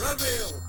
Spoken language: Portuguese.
Ramil!